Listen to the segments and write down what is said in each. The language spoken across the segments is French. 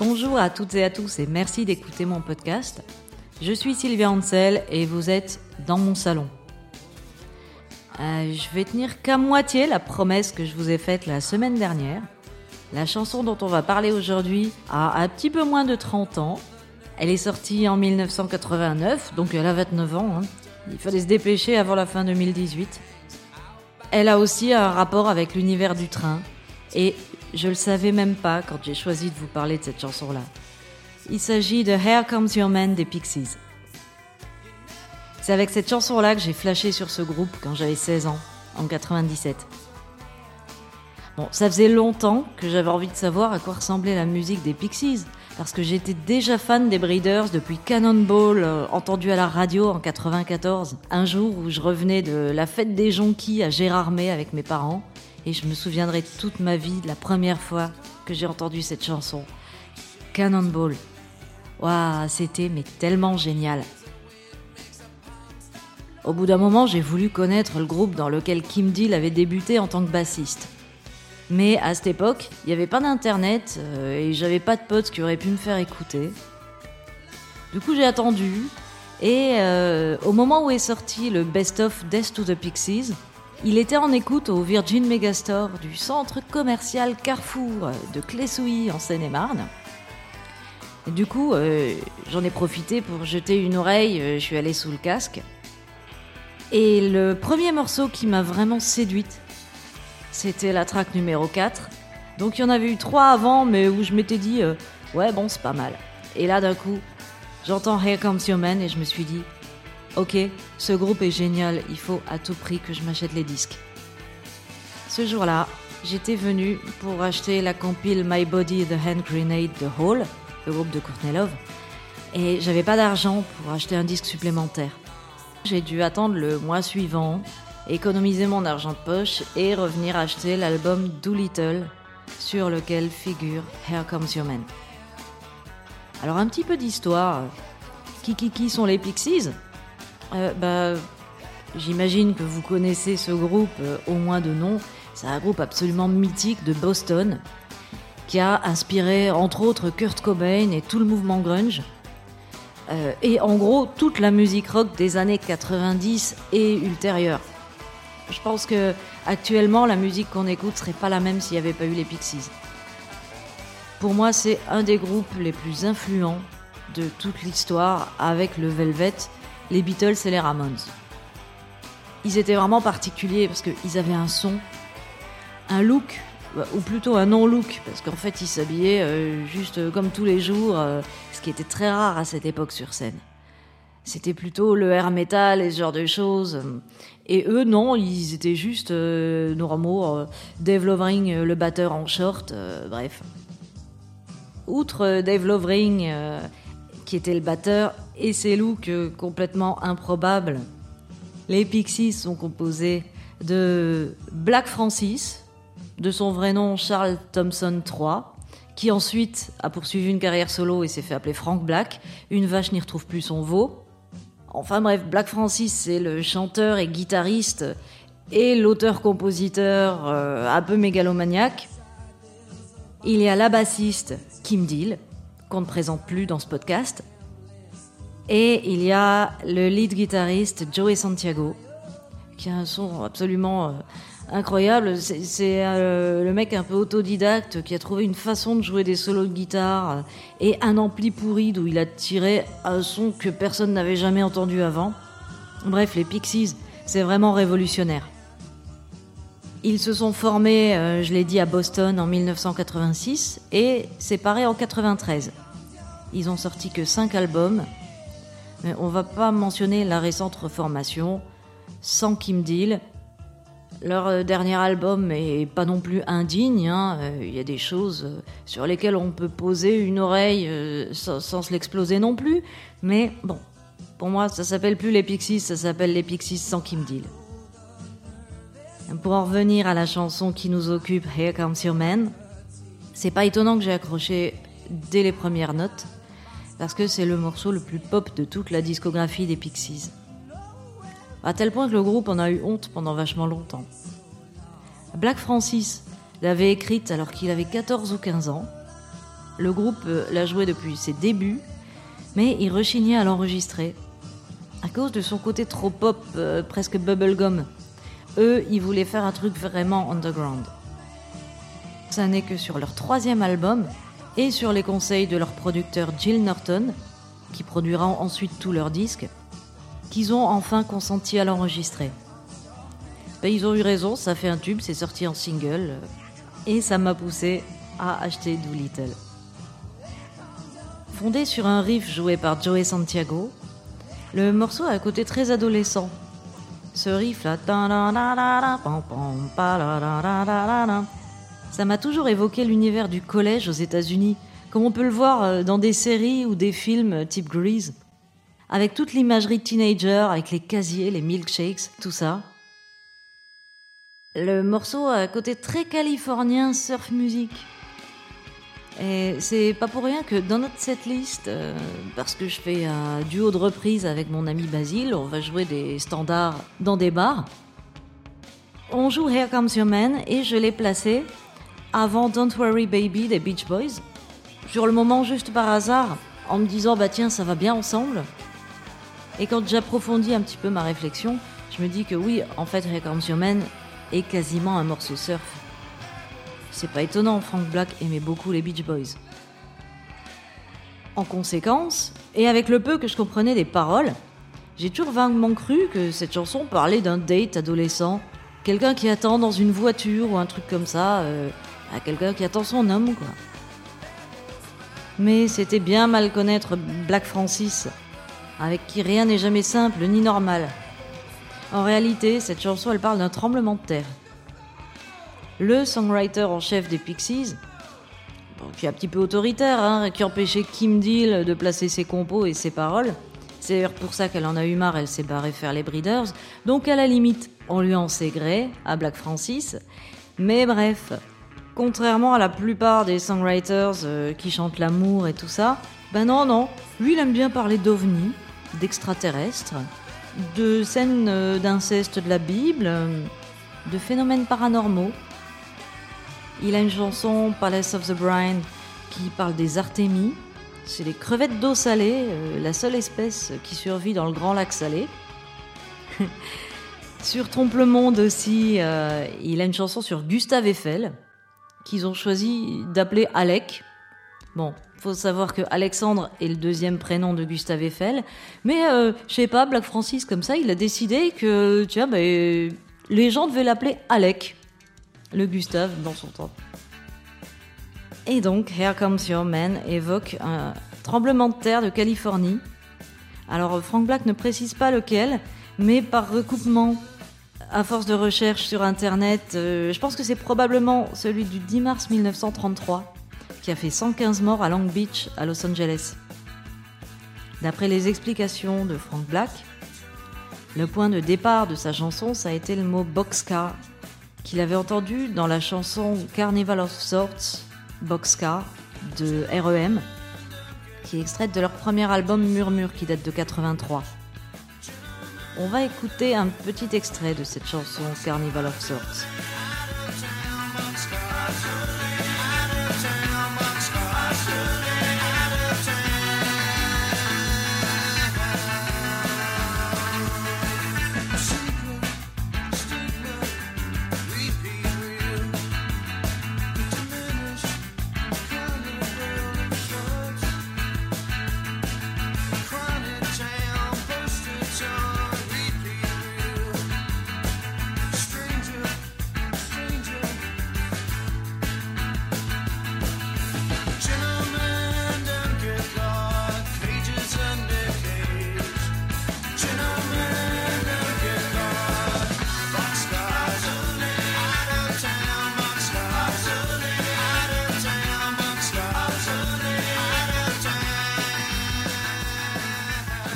Bonjour à toutes et à tous et merci d'écouter mon podcast. Je suis Sylvia Ansel et vous êtes dans mon salon. Euh, je vais tenir qu'à moitié la promesse que je vous ai faite la semaine dernière. La chanson dont on va parler aujourd'hui a un petit peu moins de 30 ans. Elle est sortie en 1989, donc elle a 29 ans. Hein. Il fallait se dépêcher avant la fin 2018. Elle a aussi un rapport avec l'univers du train. Et je le savais même pas quand j'ai choisi de vous parler de cette chanson-là. Il s'agit de Here Comes Your Man des Pixies. C'est avec cette chanson-là que j'ai flashé sur ce groupe quand j'avais 16 ans, en 97. Bon, ça faisait longtemps que j'avais envie de savoir à quoi ressemblait la musique des Pixies, parce que j'étais déjà fan des Breeders depuis Cannonball, euh, entendu à la radio en 94, un jour où je revenais de la fête des jonquilles à Gérardmer avec mes parents, et je me souviendrai toute ma vie de la première fois que j'ai entendu cette chanson. Cannonball. Waouh, c'était mais tellement génial. Au bout d'un moment, j'ai voulu connaître le groupe dans lequel Kim Deal avait débuté en tant que bassiste. Mais à cette époque, il n'y avait pas d'internet euh, et j'avais pas de potes qui auraient pu me faire écouter. Du coup, j'ai attendu et euh, au moment où est sorti le Best of Death to the Pixies, il était en écoute au Virgin Megastore du centre commercial Carrefour de Clessouilly en Seine-et-Marne. Du coup, euh, j'en ai profité pour jeter une oreille, je suis allée sous le casque. Et le premier morceau qui m'a vraiment séduite, c'était la track numéro 4. Donc il y en avait eu trois avant, mais où je m'étais dit, euh, ouais, bon, c'est pas mal. Et là, d'un coup, j'entends Here Comes Your Man et je me suis dit, ok, ce groupe est génial, il faut à tout prix que je m'achète les disques. Ce jour-là, j'étais venu pour acheter la compile My Body The Hand Grenade The Hall, le groupe de Courtney Love, et j'avais pas d'argent pour acheter un disque supplémentaire. J'ai dû attendre le mois suivant, économiser mon argent de poche et revenir acheter l'album Doolittle sur lequel figure Here Comes Your Man. Alors un petit peu d'histoire. Qui qui qui sont les Pixies? Euh, Bah, j'imagine que vous connaissez ce groupe euh, au moins de nom. C'est un groupe absolument mythique de Boston qui a inspiré entre autres Kurt Cobain et tout le mouvement grunge. Euh, et en gros toute la musique rock des années 90 et ultérieures. Je pense que actuellement la musique qu'on écoute serait pas la même s'il n'y avait pas eu les Pixies. Pour moi, c'est un des groupes les plus influents de toute l'histoire avec le Velvet, les Beatles et les Ramones. Ils étaient vraiment particuliers parce qu'ils avaient un son, un look ou plutôt un non-look, parce qu'en fait ils s'habillaient euh, juste comme tous les jours, euh, ce qui était très rare à cette époque sur scène. C'était plutôt le air metal et ce genre de choses. Et eux, non, ils étaient juste euh, normaux. Dave Lovering, le batteur en short, bref. Outre Dave Lovering, qui était le batteur, et ses looks complètement improbables, les Pixies sont composés de Black Francis, de son vrai nom Charles Thompson III, qui ensuite a poursuivi une carrière solo et s'est fait appeler Frank Black. Une vache n'y retrouve plus son veau. Enfin bref, Black Francis, c'est le chanteur et guitariste et l'auteur-compositeur euh, un peu mégalomaniaque. Il y a la bassiste Kim Deal, qu'on ne présente plus dans ce podcast. Et il y a le lead guitariste Joey Santiago, qui a un son absolument euh, incroyable. C'est euh, le mec un peu autodidacte qui a trouvé une façon de jouer des solos de guitare et un ampli pourri d'où il a tiré un son que personne n'avait jamais entendu avant. Bref, les Pixies, c'est vraiment révolutionnaire. Ils se sont formés, euh, je l'ai dit, à Boston en 1986 et séparés en 93. Ils ont sorti que 5 albums, mais on va pas mentionner la récente reformation sans Kim Deal leur euh, dernier album est pas non plus indigne. Hein. Euh, il y a des choses euh, sur lesquelles on peut poser une oreille sans, se l'exploser non plus. Mais bon, pour moi, ça s'appelle plus les Pixies, ça s'appelle les Pixies sans Kim Deal. Pour en revenir à la chanson qui nous occupe, Here Comes Your Man, c'est pas étonnant que j'ai accroché dès les premières notes. parce que c'est le morceau le plus pop de toute la discographie des Pixies. À tel point que le groupe en a eu honte pendant vachement longtemps. Black Francis l'avait écrite alors qu'il avait 14 ou 15 ans. Le groupe euh, l'a joué depuis ses débuts, mais il rechignait à l'enregistrer à cause de son côté trop pop, euh, presque bubblegum. Eux, ils voulaient faire un truc vraiment underground. Ça n'est que sur leur troisième album et sur les conseils de leur producteur Jill Norton, qui produira ensuite tous leurs disques, qu'ils ont enfin consenti à l'enregistrer. Ben, ils ont eu raison, ça fait un tube, c'est sorti en single, euh, et ça m'a poussé à acheter Doolittle. Fondé sur un riff joué par Joey Santiago, le morceau a un côté très adolescent. Ce riff là, ça m'a toujours évoqué l'univers du collège aux États-Unis, comme on peut le voir euh, dans des séries ou des films type Grease, avec toute l'imagerie teenager, avec les casiers, les milkshakes, tout ça. Le morceau a un côté très californien surf music. Et c'est pas pour rien que dans notre setlist, euh, parce que je fais un duo de reprises avec mon ami Basile, on va jouer des standards dans des bars. On joue Here Comes Your Man et je l'ai placé avant Don't Worry Baby des Beach Boys. Sur le moment, juste par hasard, en me disant bah tiens, ça va bien ensemble. Et quand j'approfondis un petit peu ma réflexion, je me dis que oui, en fait, Here Comes Your Man est quasiment un morceau surf. C'est pas étonnant, Frank Black aimait beaucoup les Beach Boys. En conséquence, et avec le peu que je comprenais des paroles, j'ai toujours vaguement cru que cette chanson parlait d'un date adolescent, quelqu'un qui attend dans une voiture ou un truc comme ça, euh, quelqu'un qui attend son homme, quoi. Mais c'était bien mal connaître Black Francis, avec qui rien n'est jamais simple ni normal. En réalité, cette chanson, elle parle d'un tremblement de terre le songwriter en chef des Pixies, qui est un petit peu autoritaire, hein, qui empêchait Kim Deal de placer ses compos et ses paroles. C'est d'ailleurs pour ça qu'elle en a eu marre, elle s'est barrée faire les Breeders. Donc à la limite, on lui en sait gré à Black Francis. Mais bref, contrairement à la plupart des songwriters euh, qui chantent l'amour et tout ça, ben non, non, lui il aime bien parler d'ovnis, d'extraterrestres, de scènes euh, d'inceste de la Bible, euh, de phénomènes paranormaux. Il a une chanson, Palace of the Brine, qui parle des artémies. C'est les crevettes d'eau salée, euh, la seule espèce qui survit dans le grand lac salé. sur Trompe le Monde aussi, il a une chanson sur Gustave Eiffel, qu'ils ont choisi d'appeler Alec. Bon, faut savoir que Alexandre est le deuxième prénom de Gustave Eiffel, mais euh, je sais pas, Black Francis comme ça, il a décidé que, vois, bah, les gens devaient l'appeler Alec le Gustave dans son temps. Et donc, Here Comes Your Man évoque un tremblement de terre de Californie. Alors, Frank Black ne précise pas lequel, mais par recoupement, à force de recherche sur Internet, euh, je pense que c'est probablement celui du 10 mars 1933, qui a fait 115 morts à Long Beach, à Los Angeles. D'après les explications de Frank Black, le point de départ de sa chanson, ça a été le mot boxcar, qu'il avait entendu dans la chanson Carnival of Sorts, Boxcar, de REM, qui est extraite de leur premier album Murmure qui date de 83. On va écouter un petit extrait de cette chanson Carnival of Sorts.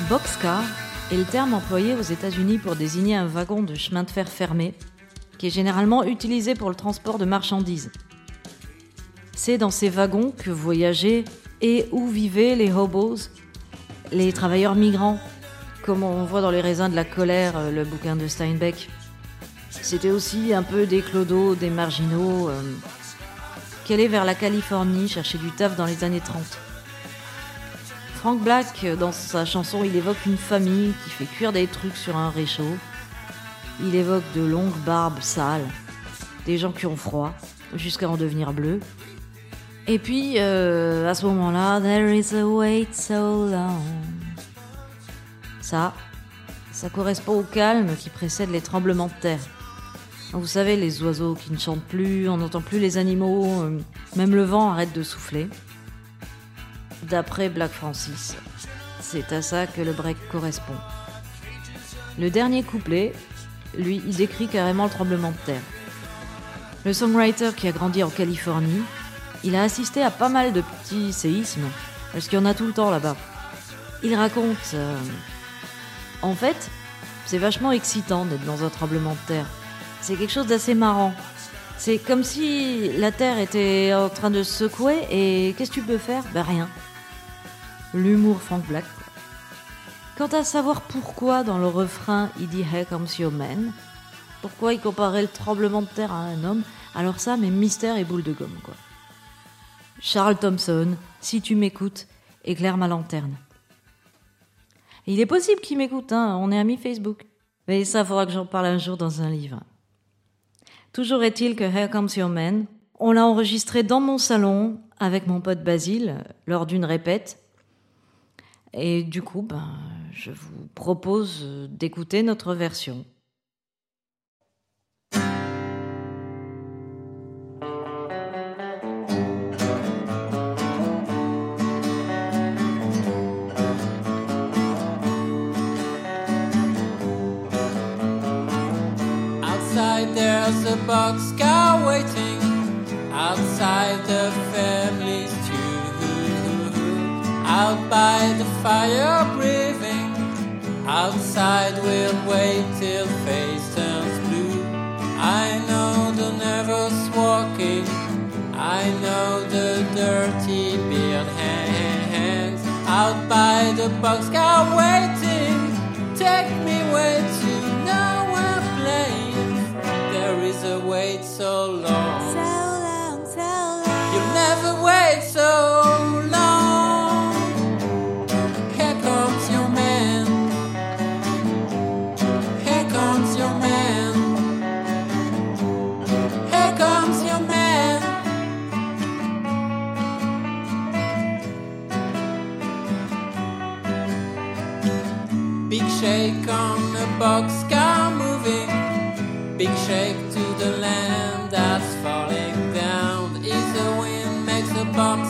Boxcar est le terme employé aux États-Unis pour désigner un wagon de chemin de fer fermé, qui est généralement utilisé pour le transport de marchandises. C'est dans ces wagons que voyageaient et où vivaient les hobos, les travailleurs migrants, comme on voit dans Les raisins de la colère, euh, le bouquin de Steinbeck. C'était aussi un peu des clodos, des marginaux, euh, qui allaient vers la Californie chercher du taf dans les années 30. Frank Black, dans sa chanson, il évoque une famille qui fait cuire des trucs sur un réchaud. Il évoque de longues barbes sales, des gens qui ont froid, jusqu'à en devenir bleus. Et puis, euh, à ce moment-là, There is a wait so long. Ça, ça correspond au calme qui précède les tremblements de terre. Vous savez, les oiseaux qui ne chantent plus, on n'entend plus les animaux, euh, même le vent arrête de souffler d'après Black Francis. C'est à ça que le break correspond. Le dernier couplet, lui, il décrit carrément le tremblement de terre. Le songwriter qui a grandi en Californie, il a assisté à pas mal de petits séismes, parce qu'il y en a tout le temps là-bas. Il raconte... Euh, en fait, c'est vachement excitant d'être dans un tremblement de terre. C'est quelque chose d'assez marrant. C'est comme si la terre était en train de se secouer et qu'est-ce que tu peux faire? Ben rien l'humour Frank Black. Quant à savoir pourquoi dans le refrain il dit Hey comes your man, pourquoi il comparait le tremblement de terre à un homme, alors ça, mais mystère et boule de gomme, quoi. Charles Thompson, si tu m'écoutes, éclaire ma lanterne. il est possible qu'il m'écoute, hein, on est amis Facebook. Mais ça, faudra que j'en parle un jour dans un livre. Toujours est-il que Here Comes Your Man, on l'a enregistré dans mon salon avec mon pote Basile lors d'une répète et du coup, ben, je vous propose d'écouter notre version. There's a boxcar waiting outside the family's out by the fire breathing. Outside we'll wait till face turns blue. I know the nervous walking. I know the dirty beard hands. Out by the boxcar waiting. Take me way to nowhere place. There is a wait so long. Boxcar moving. Big shake to the land that's falling down. If the wind makes the bomb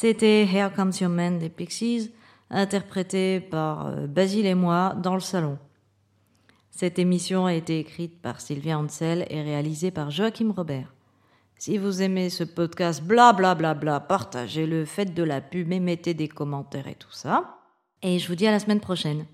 C'était Here Comes Your Man des Pixies, interprété par euh, Basile et moi dans le salon. Cette émission a été écrite par Sylvia Ansel et réalisée par Joachim Robert. Si vous aimez ce podcast, bla bla bla bla, partagez-le, faites de la pub et mettez des commentaires et tout ça. Et je vous dis à la semaine prochaine.